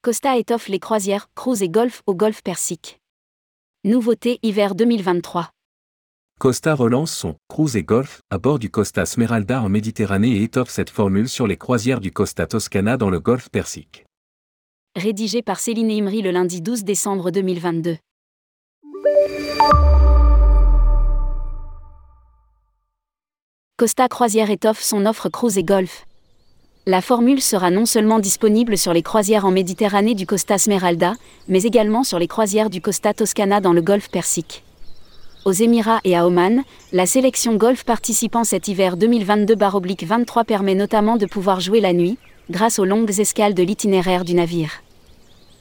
Costa étoffe les croisières, cruise et golf au golfe Persique. Nouveauté hiver 2023. Costa relance son cruise et golf à bord du Costa Smeralda en Méditerranée et étoffe cette formule sur les croisières du Costa Toscana dans le golfe Persique. Rédigé par Céline Imri le lundi 12 décembre 2022. Costa Croisière étoffe son offre cruise et golf. La formule sera non seulement disponible sur les croisières en Méditerranée du Costa Smeralda, mais également sur les croisières du Costa Toscana dans le golfe Persique. Aux Émirats et à Oman, la sélection golf participant cet hiver 2022-23 permet notamment de pouvoir jouer la nuit, grâce aux longues escales de l'itinéraire du navire.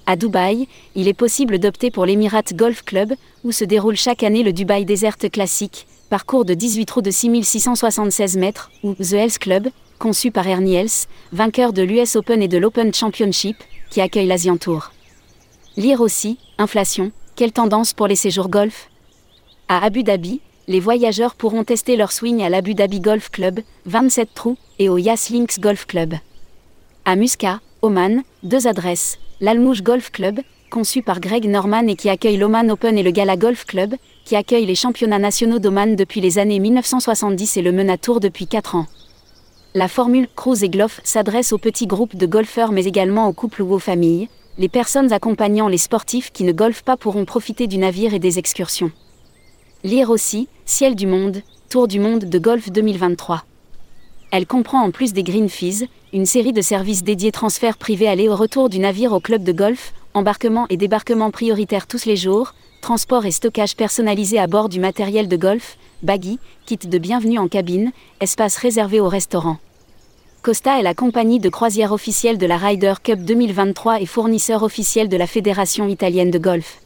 À Dubaï, il est possible d'opter pour l'Emirat Golf Club, où se déroule chaque année le Dubaï Desert Classic, parcours de 18 trous de 6676 mètres, ou The Hells Club, conçu par Ernie Els, vainqueur de l'US Open et de l'Open Championship, qui accueille l'Asian Tour. Lire aussi, inflation, quelle tendance pour les séjours golf? À Abu Dhabi, les voyageurs pourront tester leur swing à l'Abu Dhabi Golf Club, 27 trous, et au Yas Links Golf Club. À Muscat, Oman, deux adresses, l'Almouche Golf Club, conçu par Greg Norman et qui accueille l'Oman Open et le Gala Golf Club, qui accueille les championnats nationaux d'Oman depuis les années 1970 et le Mena Tour depuis 4 ans. La formule Cruise et Gloff s'adresse aux petits groupes de golfeurs mais également aux couples ou aux familles. Les personnes accompagnant les sportifs qui ne golfent pas pourront profiter du navire et des excursions. Lire aussi Ciel du monde, Tour du monde de golf 2023. Elle comprend en plus des green fees, une série de services dédiés transferts privés aller au retour du navire au club de golf, embarquement et débarquement prioritaires tous les jours, transport et stockage personnalisé à bord du matériel de golf, baggy, kit de bienvenue en cabine, espace réservé au restaurant. Costa est la compagnie de croisière officielle de la Ryder Cup 2023 et fournisseur officiel de la Fédération italienne de golf.